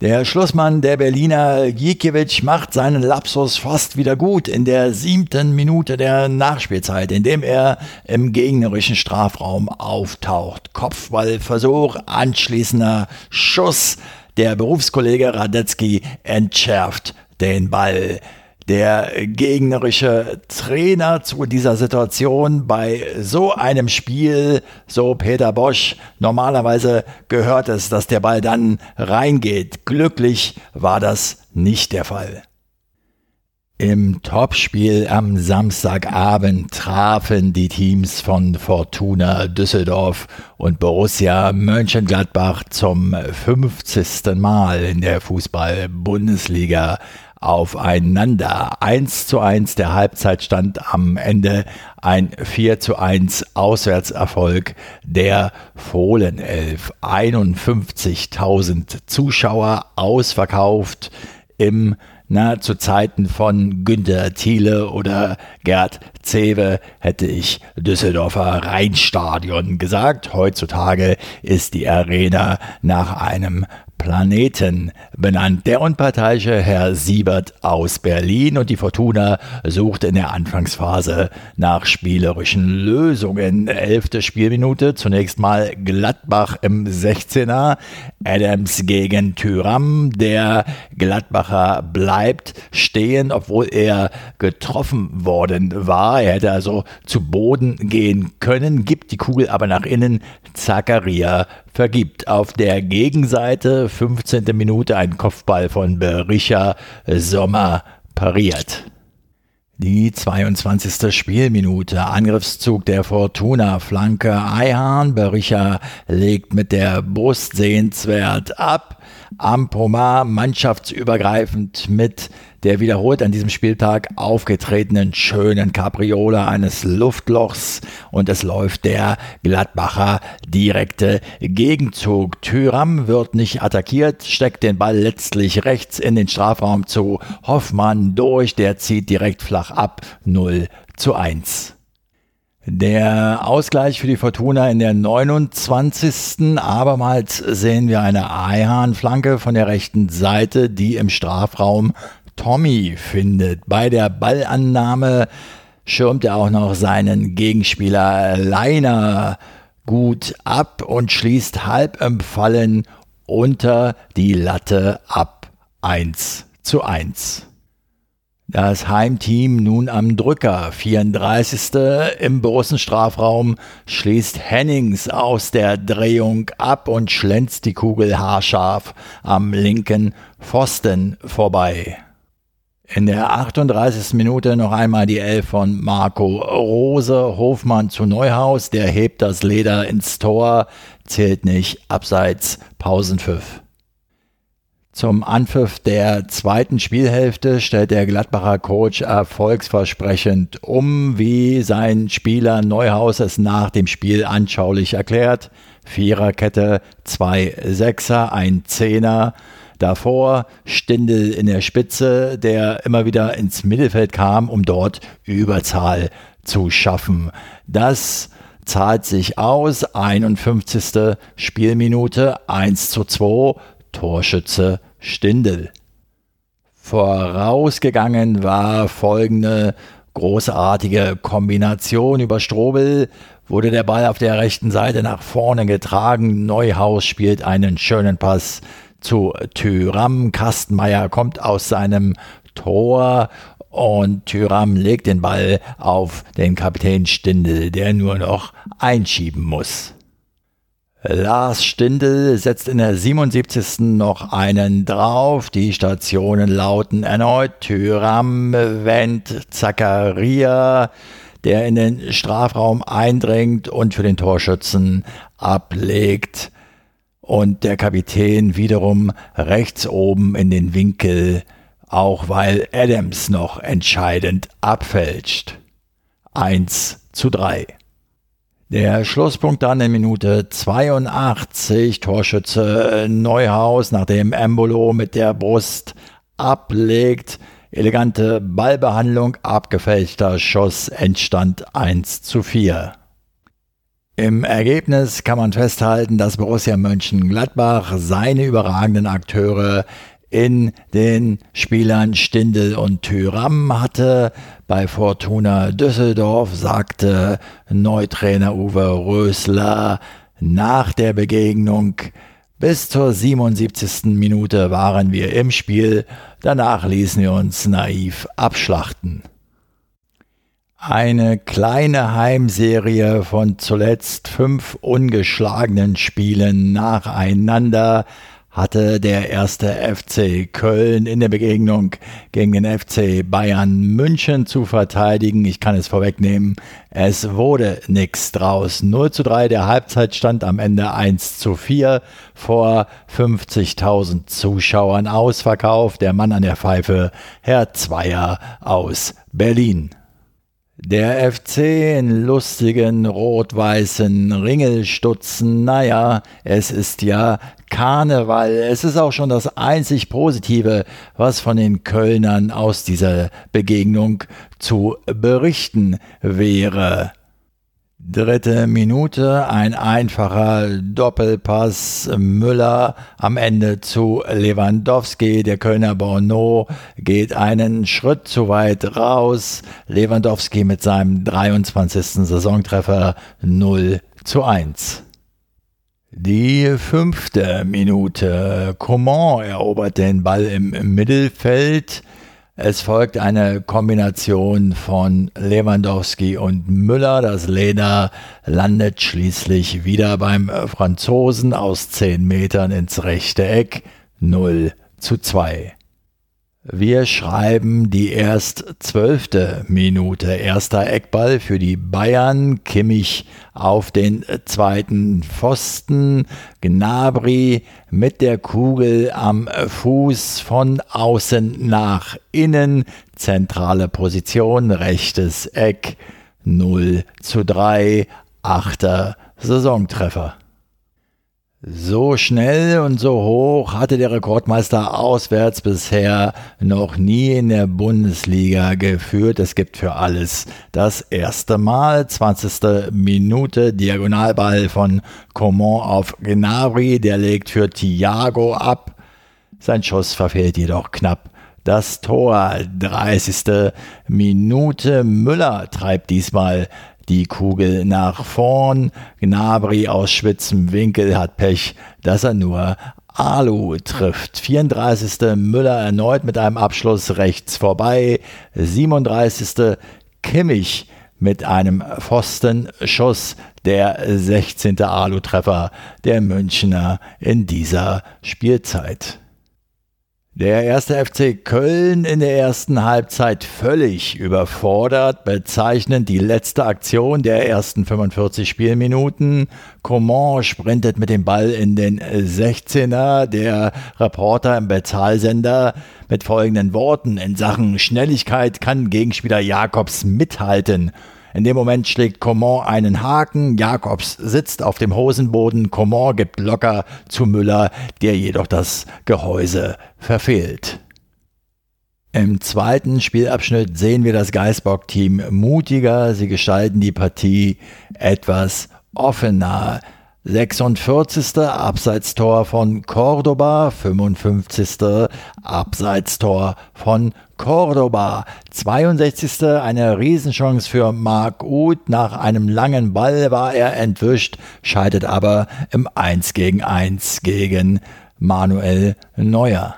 Der Schlussmann der Berliner Gikiewicz macht seinen Lapsus fast wieder gut in der siebten Minute der Nachspielzeit, indem er im gegnerischen Strafraum auftaucht. Kopfballversuch, anschließender Schuss. Der Berufskollege Radetzky entschärft den Ball der gegnerische Trainer zu dieser Situation bei so einem Spiel, so Peter Bosch, normalerweise gehört es, dass der Ball dann reingeht. Glücklich war das nicht der Fall. Im Topspiel am Samstagabend trafen die Teams von Fortuna Düsseldorf und Borussia Mönchengladbach zum 50. Mal in der Fußball-Bundesliga aufeinander. 1 zu 1 der Halbzeitstand am Ende ein 4 zu 1 Auswärtserfolg der Fohlenelf. 51.000 Zuschauer ausverkauft im na, zu Zeiten von Günter Thiele oder Gerd Zewe hätte ich Düsseldorfer Rheinstadion gesagt. Heutzutage ist die Arena nach einem Planeten benannt. Der unparteiische Herr Siebert aus Berlin und die Fortuna sucht in der Anfangsphase nach spielerischen Lösungen. Elfte Spielminute, zunächst mal Gladbach im 16er, Adams gegen Tyram. Der Gladbacher bleibt stehen, obwohl er getroffen worden war. Er hätte also zu Boden gehen können, gibt die Kugel aber nach innen. Zakaria vergibt. Auf der Gegenseite, 15. Minute, ein Kopfball von Berisha Sommer pariert. Die 22. Spielminute, Angriffszug der Fortuna, Flanke Eihahn, Berisha legt mit der Brust sehenswert ab. Ampomar mannschaftsübergreifend mit der wiederholt an diesem Spieltag aufgetretenen schönen Capriola eines Luftlochs und es läuft der Gladbacher direkte Gegenzug. Thüram wird nicht attackiert, steckt den Ball letztlich rechts in den Strafraum zu Hoffmann durch, der zieht direkt flach ab 0 zu 1. Der Ausgleich für die Fortuna in der 29. Abermals sehen wir eine Eihahn-Flanke von der rechten Seite, die im Strafraum Tommy findet. Bei der Ballannahme schirmt er auch noch seinen Gegenspieler Leiner gut ab und schließt halb im unter die Latte ab. 1 zu 1. Das Heimteam nun am Drücker. 34. im Borussenstrafraum schließt Hennings aus der Drehung ab und schlänzt die Kugel haarscharf am linken Pfosten vorbei. In der 38. Minute noch einmal die Elf von Marco Rose. Hofmann zu Neuhaus, der hebt das Leder ins Tor, zählt nicht, abseits Pausenpfiff. Zum Anpfiff der zweiten Spielhälfte stellt der Gladbacher Coach erfolgsversprechend um, wie sein Spieler Neuhaus es nach dem Spiel anschaulich erklärt. Viererkette, zwei Sechser, ein Zehner. Davor Stindel in der Spitze, der immer wieder ins Mittelfeld kam, um dort Überzahl zu schaffen. Das zahlt sich aus. 51. Spielminute 1 zu 2. Torschütze Stindel. Vorausgegangen war folgende großartige Kombination über Strobel wurde der Ball auf der rechten Seite nach vorne getragen. Neuhaus spielt einen schönen Pass zu Tyram. Kastenmeier kommt aus seinem Tor und Tyram legt den Ball auf den Kapitän Stindel, der nur noch einschieben muss. Lars Stindl setzt in der 77. noch einen drauf. Die Stationen lauten erneut Tyram, Wendt, Zakaria, der in den Strafraum eindringt und für den Torschützen ablegt. Und der Kapitän wiederum rechts oben in den Winkel, auch weil Adams noch entscheidend abfälscht. 1 zu 3. Der Schlusspunkt dann in Minute 82, Torschütze Neuhaus, nachdem Embolo mit der Brust ablegt. Elegante Ballbehandlung, abgefälschter Schuss, Endstand 1 zu 4. Im Ergebnis kann man festhalten, dass Borussia Mönchengladbach seine überragenden Akteure in den Spielern Stindel und Thüram hatte. Bei Fortuna Düsseldorf sagte Neutrainer Uwe Rösler nach der Begegnung, bis zur 77. Minute waren wir im Spiel, danach ließen wir uns naiv abschlachten. Eine kleine Heimserie von zuletzt fünf ungeschlagenen Spielen nacheinander hatte der erste FC Köln in der Begegnung gegen den FC Bayern München zu verteidigen. Ich kann es vorwegnehmen, es wurde nichts draus. 0 zu 3, der Halbzeitstand am Ende 1 zu 4 vor 50.000 Zuschauern ausverkauft. Der Mann an der Pfeife, Herr Zweier aus Berlin. Der FC in lustigen rot-weißen Ringelstutzen, naja, es ist ja Karneval. Es ist auch schon das einzig Positive, was von den Kölnern aus dieser Begegnung zu berichten wäre. Dritte Minute, ein einfacher Doppelpass. Müller am Ende zu Lewandowski. Der Kölner Borneau geht einen Schritt zu weit raus. Lewandowski mit seinem 23. Saisontreffer 0 zu 1. Die fünfte Minute. Coman erobert den Ball im Mittelfeld. Es folgt eine Kombination von Lewandowski und Müller. Das Leder landet schließlich wieder beim Franzosen aus 10 Metern ins rechte Eck. 0 zu 2. Wir schreiben die erst zwölfte Minute. Erster Eckball für die Bayern. Kimmich auf den zweiten Pfosten. Gnabry mit der Kugel am Fuß von außen nach innen. Zentrale Position, rechtes Eck. 0 zu 3. Achter Saisontreffer. So schnell und so hoch hatte der Rekordmeister auswärts bisher noch nie in der Bundesliga geführt. Es gibt für alles das erste Mal. 20. Minute Diagonalball von Coman auf Gnabry. Der legt für Thiago ab. Sein Schuss verfehlt jedoch knapp das Tor. 30. Minute Müller treibt diesmal die Kugel nach vorn. Gnabry aus spitzem Winkel hat Pech, dass er nur Alu trifft. 34. Müller erneut mit einem Abschluss rechts vorbei. 37. Kimmich mit einem Pfostenschuss. Der 16. Alu-Treffer der Münchner in dieser Spielzeit. Der erste FC Köln in der ersten Halbzeit völlig überfordert, bezeichnend die letzte Aktion der ersten 45 Spielminuten. Coman sprintet mit dem Ball in den 16er, der Reporter im Bezahlsender mit folgenden Worten in Sachen Schnelligkeit kann Gegenspieler Jakobs mithalten. In dem Moment schlägt Coman einen Haken, Jakobs sitzt auf dem Hosenboden, Coman gibt locker zu Müller, der jedoch das Gehäuse verfehlt. Im zweiten Spielabschnitt sehen wir das Geisbock-Team mutiger, sie gestalten die Partie etwas offener. 46. Abseitstor von Cordoba, 55. Abseitstor von Cordoba, 62. eine Riesenchance für Marc Uth. Nach einem langen Ball war er entwischt, scheidet aber im 1 gegen 1 gegen Manuel Neuer.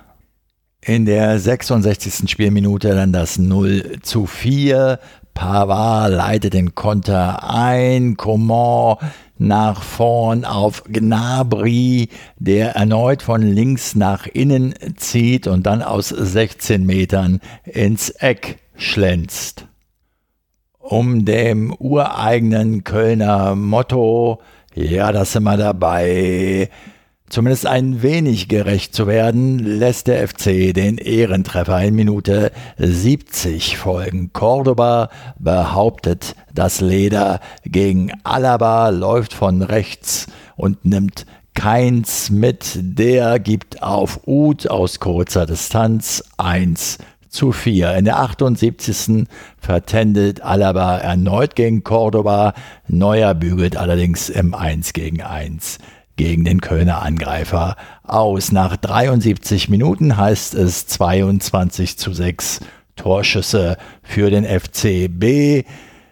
In der 66. Spielminute dann das 0 zu 4. Pavard leitet den Konter ein. Coman nach vorn auf Gnabry, der erneut von links nach innen zieht und dann aus 16 Metern ins Eck schlänzt. Um dem ureigenen Kölner Motto, ja, das sind wir dabei, zumindest ein wenig gerecht zu werden, lässt der FC den Ehrentreffer in Minute 70 folgen. Cordoba behauptet das Leder gegen Alaba, läuft von rechts und nimmt Keins mit. Der gibt auf Uth aus kurzer Distanz 1 zu 4. In der 78. vertändelt Alaba erneut gegen Cordoba. Neuer bügelt allerdings im 1 gegen 1 gegen den Kölner Angreifer aus. Nach 73 Minuten heißt es 22 zu 6 Torschüsse für den FCB.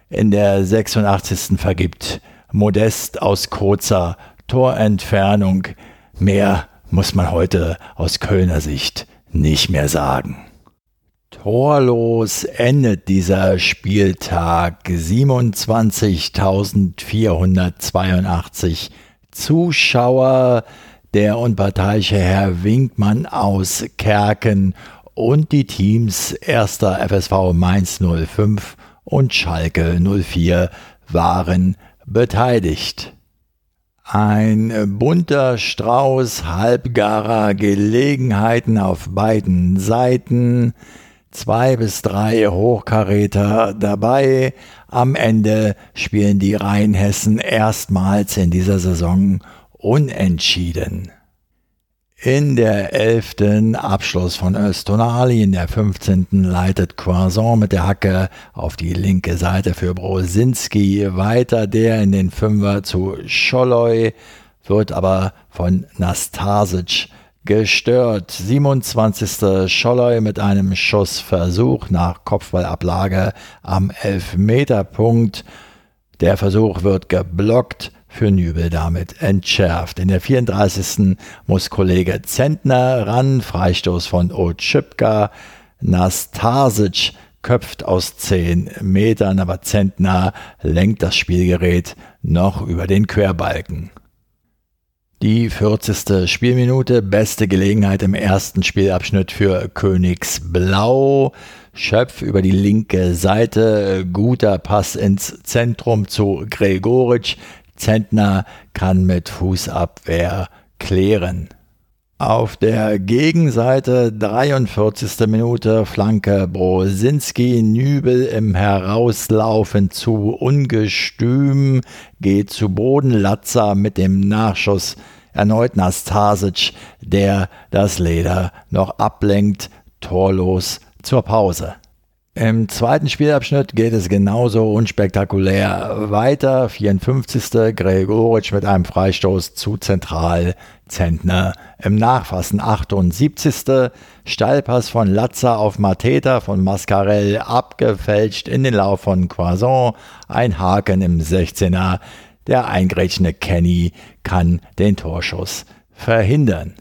In der 86. vergibt Modest aus kurzer Torentfernung. Mehr muss man heute aus Kölner Sicht nicht mehr sagen. Torlos endet dieser Spieltag 27.482 Zuschauer, der unparteiische Herr Winkmann aus Kerken und die Teams 1. FSV Mainz 05 und Schalke 04 waren beteiligt. Ein bunter Strauß halbgarer Gelegenheiten auf beiden Seiten, zwei bis drei Hochkaräter dabei. Am Ende spielen die Rheinhessen erstmals in dieser Saison unentschieden. In der elften Abschluss von Östonali, in der 15. leitet Croissant mit der Hacke auf die linke Seite für Brosinski weiter. Der in den Fünfer zu Scholloy wird aber von Nastasic gestört. 27. Scholloy mit einem Schussversuch nach Kopfballablage am Elfmeterpunkt. Der Versuch wird geblockt für Nübel damit entschärft. In der 34. muss Kollege Zentner ran, Freistoß von Otschipka. Nastasic köpft aus 10 Metern, aber Zentner lenkt das Spielgerät noch über den Querbalken. Die 40. Spielminute, beste Gelegenheit im ersten Spielabschnitt für Königsblau. Schöpf über die linke Seite, guter Pass ins Zentrum zu Gregoritsch, Zentner kann mit Fußabwehr klären. Auf der Gegenseite 43. Minute Flanke Brosinski, Nübel im Herauslaufen zu ungestüm, geht zu Boden, Latza mit dem Nachschuss erneut Nastasic, der das Leder noch ablenkt, torlos zur Pause. Im zweiten Spielabschnitt geht es genauso unspektakulär weiter. 54. Gregoritsch mit einem Freistoß zu zentral. Zentner im Nachfassen. 78. Steilpass von Latza auf Mateta von Mascarell abgefälscht in den Lauf von Croissant. Ein Haken im 16er. Der eingrätschende Kenny kann den Torschuss verhindern.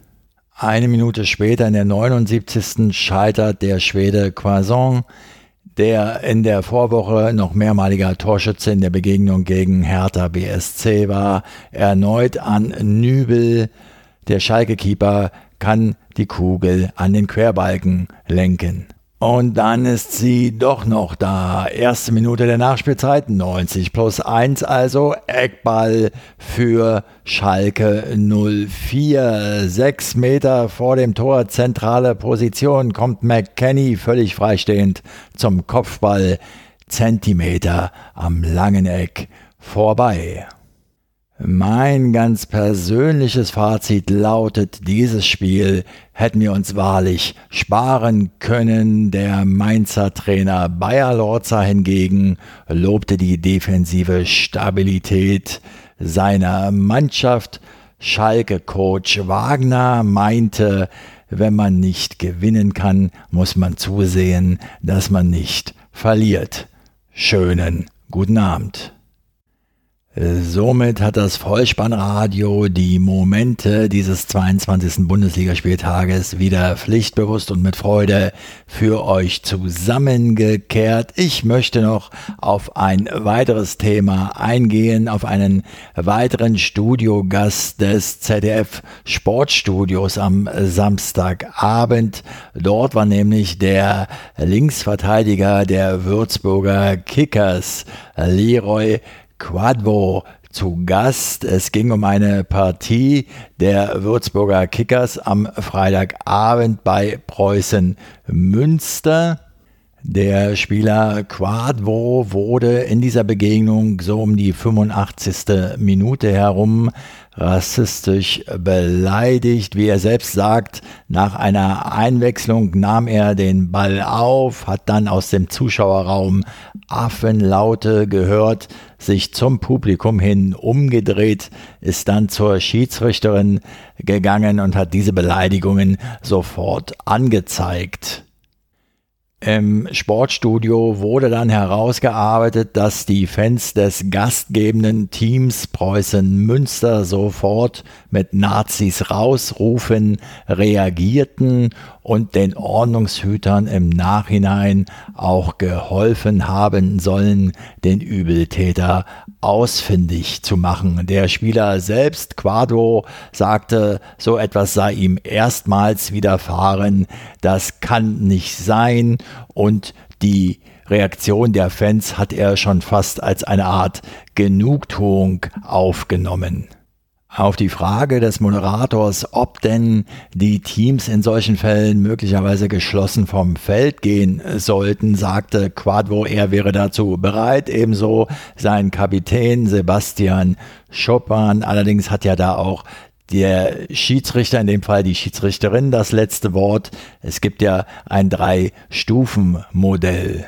Eine Minute später in der 79. scheitert der Schwede Croissant der in der Vorwoche noch mehrmaliger Torschütze in der Begegnung gegen Hertha BSC war, erneut an Nübel. Der Schalke-Keeper kann die Kugel an den Querbalken lenken. Und dann ist sie doch noch da. Erste Minute der Nachspielzeit, 90 plus 1, also Eckball für Schalke 04. Sechs Meter vor dem Tor, zentrale Position, kommt McKenny völlig freistehend zum Kopfball. Zentimeter am langen Eck vorbei. Mein ganz persönliches Fazit lautet, dieses Spiel hätten wir uns wahrlich sparen können. Der Mainzer Trainer Bayer Lorza hingegen lobte die defensive Stabilität seiner Mannschaft. Schalke-Coach Wagner meinte, wenn man nicht gewinnen kann, muss man zusehen, dass man nicht verliert. Schönen guten Abend. Somit hat das Vollspannradio die Momente dieses 22. Bundesligaspieltages wieder pflichtbewusst und mit Freude für euch zusammengekehrt. Ich möchte noch auf ein weiteres Thema eingehen, auf einen weiteren Studiogast des ZDF Sportstudios am Samstagabend. Dort war nämlich der Linksverteidiger der Würzburger Kickers, Leroy Quadvo zu Gast. Es ging um eine Partie der Würzburger Kickers am Freitagabend bei Preußen Münster. Der Spieler Quadvo wurde in dieser Begegnung so um die 85. Minute herum rassistisch beleidigt. Wie er selbst sagt, nach einer Einwechslung nahm er den Ball auf, hat dann aus dem Zuschauerraum Affenlaute gehört, sich zum Publikum hin umgedreht, ist dann zur Schiedsrichterin gegangen und hat diese Beleidigungen sofort angezeigt. Im Sportstudio wurde dann herausgearbeitet, dass die Fans des gastgebenden Teams Preußen Münster sofort mit Nazis rausrufen reagierten und den Ordnungshütern im Nachhinein auch geholfen haben sollen, den Übeltäter ausfindig zu machen. Der Spieler selbst, Quadro, sagte, so etwas sei ihm erstmals widerfahren, das kann nicht sein und die Reaktion der Fans hat er schon fast als eine Art Genugtuung aufgenommen. Auf die Frage des Moderators, ob denn die Teams in solchen Fällen möglicherweise geschlossen vom Feld gehen sollten, sagte Quadvo, er wäre dazu bereit. Ebenso sein Kapitän Sebastian Chopin. Allerdings hat ja da auch der Schiedsrichter, in dem Fall die Schiedsrichterin, das letzte Wort. Es gibt ja ein Drei-Stufen-Modell.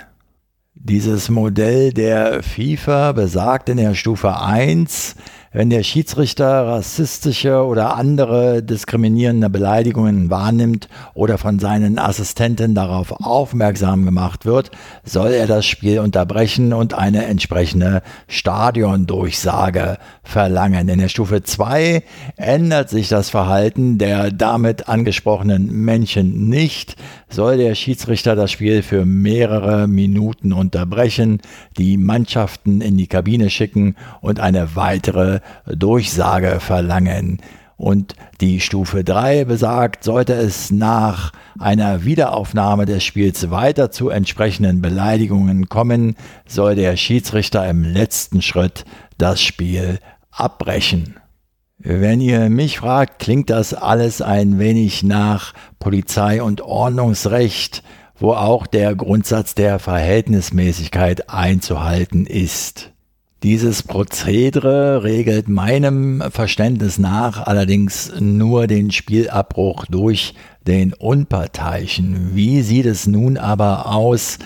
Dieses Modell der FIFA besagt in der Stufe 1, wenn der Schiedsrichter rassistische oder andere diskriminierende Beleidigungen wahrnimmt oder von seinen Assistenten darauf aufmerksam gemacht wird, soll er das Spiel unterbrechen und eine entsprechende Stadiondurchsage verlangen. In der Stufe 2 ändert sich das Verhalten der damit angesprochenen Menschen nicht, soll der Schiedsrichter das Spiel für mehrere Minuten unterbrechen, die Mannschaften in die Kabine schicken und eine weitere Durchsage verlangen. Und die Stufe 3 besagt, sollte es nach einer Wiederaufnahme des Spiels weiter zu entsprechenden Beleidigungen kommen, soll der Schiedsrichter im letzten Schritt das Spiel abbrechen. Wenn ihr mich fragt, klingt das alles ein wenig nach Polizei- und Ordnungsrecht, wo auch der Grundsatz der Verhältnismäßigkeit einzuhalten ist. Dieses Prozedere regelt meinem Verständnis nach allerdings nur den Spielabbruch durch den Unparteiischen. Wie sieht es nun aber aus,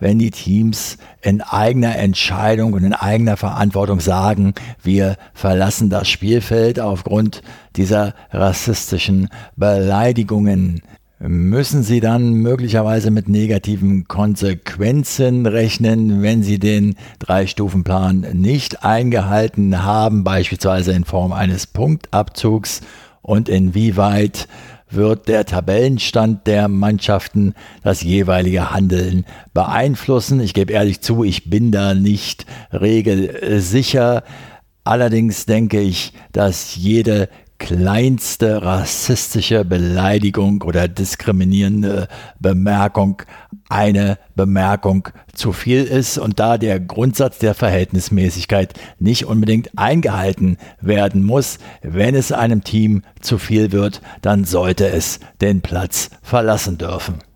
wenn die Teams in eigener Entscheidung und in eigener Verantwortung sagen, wir verlassen das Spielfeld aufgrund dieser rassistischen Beleidigungen? Müssen Sie dann möglicherweise mit negativen Konsequenzen rechnen, wenn Sie den Drei-Stufen-Plan nicht eingehalten haben, beispielsweise in Form eines Punktabzugs und inwieweit wird der Tabellenstand der Mannschaften das jeweilige Handeln beeinflussen. Ich gebe ehrlich zu, ich bin da nicht regelsicher. Allerdings denke ich, dass jede kleinste rassistische Beleidigung oder diskriminierende Bemerkung eine Bemerkung zu viel ist und da der Grundsatz der Verhältnismäßigkeit nicht unbedingt eingehalten werden muss, wenn es einem Team zu viel wird, dann sollte es den Platz verlassen dürfen.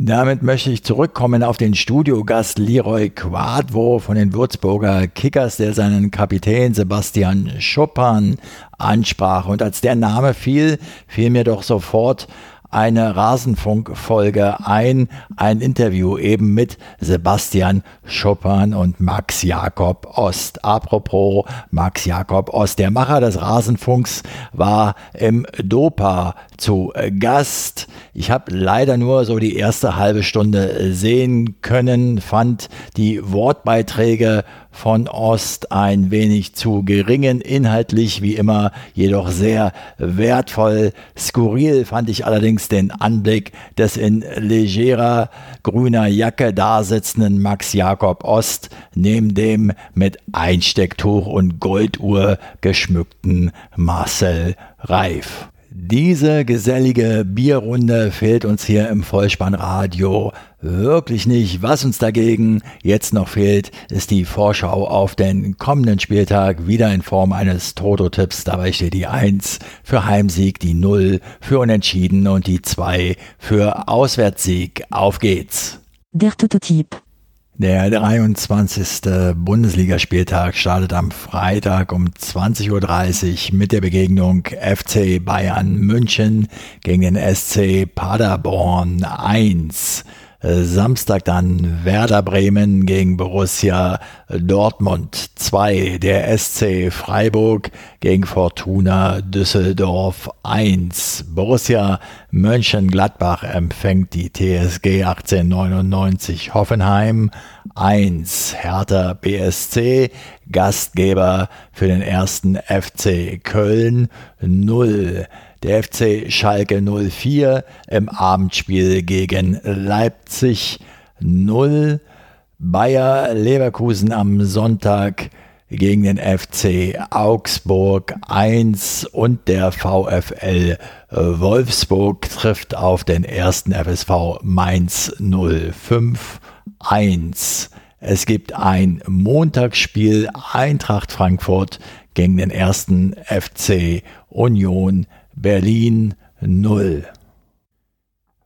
Damit möchte ich zurückkommen auf den Studiogast Leroy Quadvo von den Würzburger Kickers, der seinen Kapitän Sebastian Schuppan ansprach. Und als der Name fiel, fiel mir doch sofort eine Rasenfunkfolge ein, ein Interview eben mit Sebastian Schuppan und Max Jakob Ost. Apropos Max Jakob Ost, der Macher des Rasenfunks war im Dopa zu Gast. Ich habe leider nur so die erste halbe Stunde sehen können, fand die Wortbeiträge von Ost ein wenig zu geringen, inhaltlich wie immer, jedoch sehr wertvoll. Skurril fand ich allerdings den Anblick des in legerer grüner Jacke dasitzenden Max Jakob Ost neben dem mit Einstecktuch und Golduhr geschmückten Marcel Reif. Diese gesellige Bierrunde fehlt uns hier im Vollspannradio wirklich nicht. Was uns dagegen jetzt noch fehlt, ist die Vorschau auf den kommenden Spieltag, wieder in Form eines Toto-Tipps. Dabei steht die 1 für Heimsieg, die 0 für Unentschieden und die 2 für Auswärtssieg. Auf geht's! Der Toto-Tipp. Der 23. Bundesligaspieltag startet am Freitag um 20.30 Uhr mit der Begegnung FC Bayern München gegen den SC Paderborn 1. Samstag dann Werder Bremen gegen Borussia Dortmund 2, der SC Freiburg gegen Fortuna Düsseldorf 1. Borussia Mönchengladbach empfängt die TSG 1899 Hoffenheim 1. Hertha BSC Gastgeber für den ersten FC Köln 0. Der FC Schalke 04 im Abendspiel gegen Leipzig 0. Bayer Leverkusen am Sonntag gegen den FC Augsburg 1 und der VfL Wolfsburg trifft auf den ersten FSV Mainz 05 1. Es gibt ein Montagsspiel Eintracht Frankfurt gegen den ersten FC Union Berlin 0.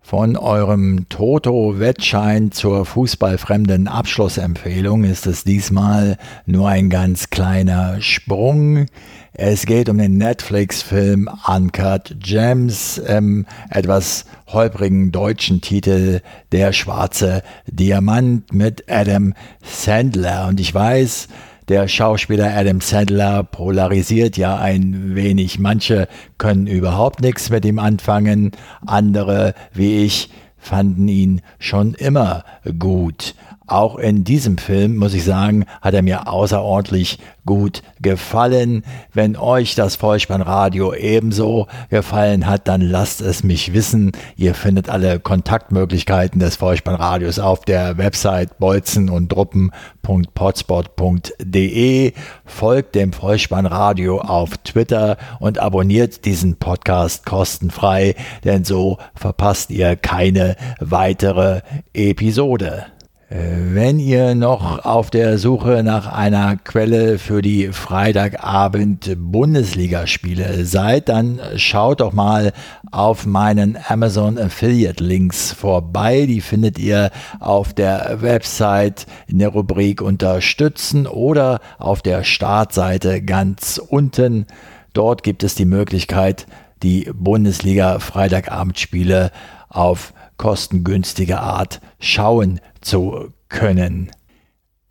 Von eurem Toto-Wettschein zur fußballfremden Abschlussempfehlung ist es diesmal nur ein ganz kleiner Sprung. Es geht um den Netflix-Film Uncut Gems, im etwas holprigen deutschen Titel Der schwarze Diamant mit Adam Sandler. Und ich weiß, der Schauspieler Adam Sandler polarisiert ja ein wenig. Manche können überhaupt nichts mit ihm anfangen, andere, wie ich, fanden ihn schon immer gut. Auch in diesem Film, muss ich sagen, hat er mir außerordentlich gut gefallen. Wenn euch das Vollspannradio ebenso gefallen hat, dann lasst es mich wissen. Ihr findet alle Kontaktmöglichkeiten des Vollspannradios auf der Website bolzen und druppen.potspot.de. Folgt dem Vollspannradio auf Twitter und abonniert diesen Podcast kostenfrei, denn so verpasst ihr keine weitere Episode. Wenn ihr noch auf der Suche nach einer Quelle für die Freitagabend Bundesligaspiele seid, dann schaut doch mal auf meinen Amazon Affiliate Links vorbei. Die findet ihr auf der Website in der Rubrik Unterstützen oder auf der Startseite ganz unten. Dort gibt es die Möglichkeit, die Bundesliga Freitagabendspiele auf kostengünstige Art schauen zu können.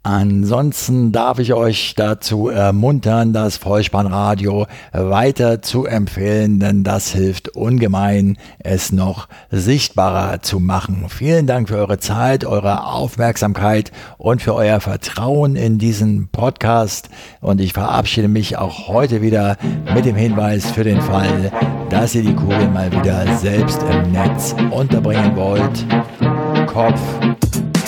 Ansonsten darf ich euch dazu ermuntern, das Vollspannradio weiter zu empfehlen, denn das hilft ungemein, es noch sichtbarer zu machen. Vielen Dank für eure Zeit, eure Aufmerksamkeit und für euer Vertrauen in diesen Podcast. Und ich verabschiede mich auch heute wieder mit dem Hinweis für den Fall, dass ihr die Kugel mal wieder selbst im Netz unterbringen wollt. Kopf,